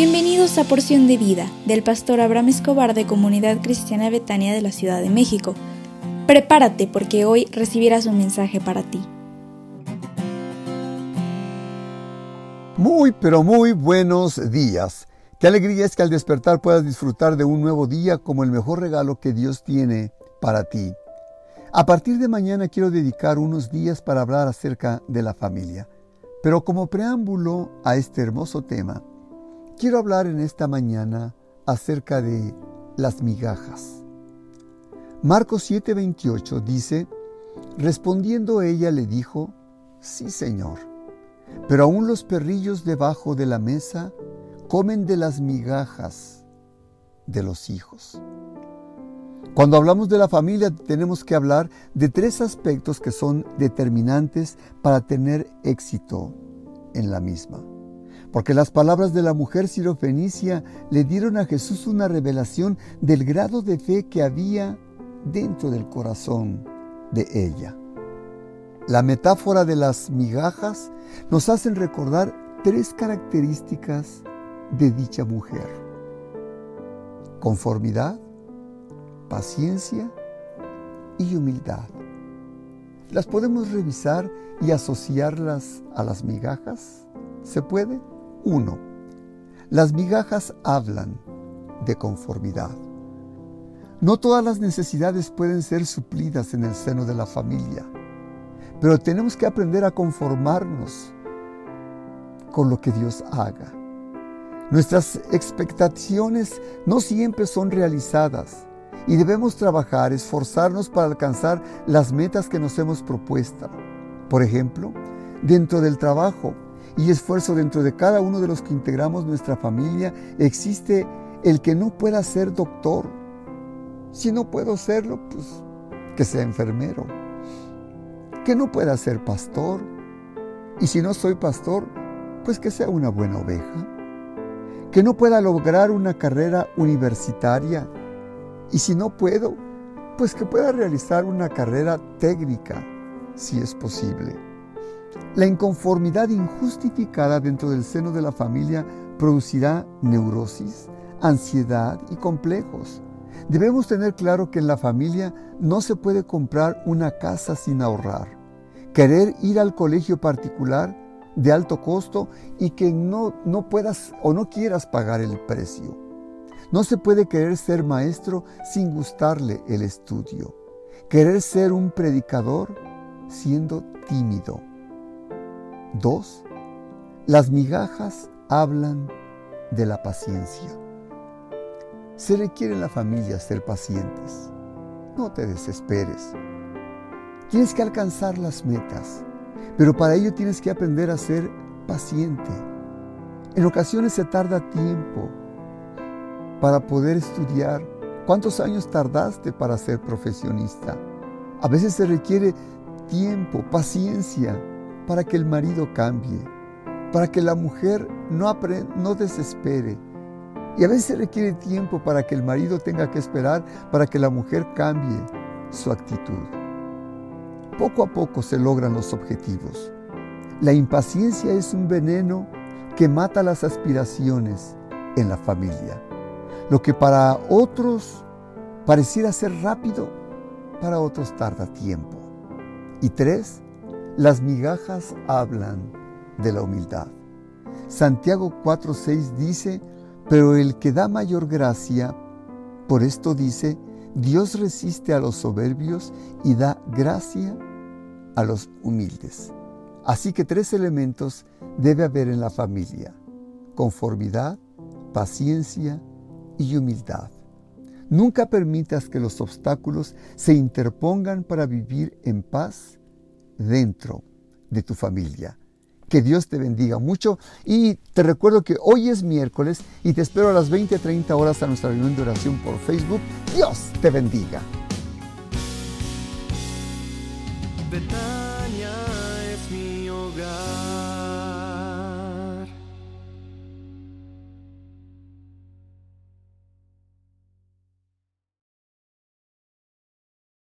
Bienvenidos a Porción de Vida del pastor Abraham Escobar de Comunidad Cristiana Betania de la Ciudad de México. Prepárate porque hoy recibirás un mensaje para ti. Muy, pero muy buenos días. Qué alegría es que al despertar puedas disfrutar de un nuevo día como el mejor regalo que Dios tiene para ti. A partir de mañana quiero dedicar unos días para hablar acerca de la familia. Pero como preámbulo a este hermoso tema, quiero hablar en esta mañana acerca de las migajas. Marcos 7:28 dice, respondiendo ella le dijo, sí Señor, pero aún los perrillos debajo de la mesa comen de las migajas de los hijos. Cuando hablamos de la familia tenemos que hablar de tres aspectos que son determinantes para tener éxito en la misma. Porque las palabras de la mujer sirofenicia le dieron a Jesús una revelación del grado de fe que había dentro del corazón de ella. La metáfora de las migajas nos hacen recordar tres características de dicha mujer. Conformidad, paciencia y humildad. ¿Las podemos revisar y asociarlas a las migajas? ¿Se puede? 1. Las migajas hablan de conformidad. No todas las necesidades pueden ser suplidas en el seno de la familia, pero tenemos que aprender a conformarnos con lo que Dios haga. Nuestras expectaciones no siempre son realizadas y debemos trabajar, esforzarnos para alcanzar las metas que nos hemos propuesto. Por ejemplo, dentro del trabajo, y esfuerzo dentro de cada uno de los que integramos nuestra familia, existe el que no pueda ser doctor. Si no puedo serlo, pues que sea enfermero. Que no pueda ser pastor. Y si no soy pastor, pues que sea una buena oveja. Que no pueda lograr una carrera universitaria. Y si no puedo, pues que pueda realizar una carrera técnica, si es posible. La inconformidad injustificada dentro del seno de la familia producirá neurosis, ansiedad y complejos. Debemos tener claro que en la familia no se puede comprar una casa sin ahorrar. Querer ir al colegio particular de alto costo y que no, no puedas o no quieras pagar el precio. No se puede querer ser maestro sin gustarle el estudio. Querer ser un predicador siendo tímido. 2. Las migajas hablan de la paciencia. Se requiere en la familia ser pacientes. No te desesperes. Tienes que alcanzar las metas, pero para ello tienes que aprender a ser paciente. En ocasiones se tarda tiempo para poder estudiar. ¿Cuántos años tardaste para ser profesionista? A veces se requiere tiempo, paciencia para que el marido cambie, para que la mujer no, no desespere. Y a veces requiere tiempo para que el marido tenga que esperar para que la mujer cambie su actitud. Poco a poco se logran los objetivos. La impaciencia es un veneno que mata las aspiraciones en la familia. Lo que para otros pareciera ser rápido, para otros tarda tiempo. Y tres, las migajas hablan de la humildad. Santiago 4:6 dice, pero el que da mayor gracia, por esto dice, Dios resiste a los soberbios y da gracia a los humildes. Así que tres elementos debe haber en la familia. Conformidad, paciencia y humildad. Nunca permitas que los obstáculos se interpongan para vivir en paz dentro de tu familia. Que Dios te bendiga mucho y te recuerdo que hoy es miércoles y te espero a las 20, 30 horas a nuestra reunión de oración por Facebook. Dios te bendiga.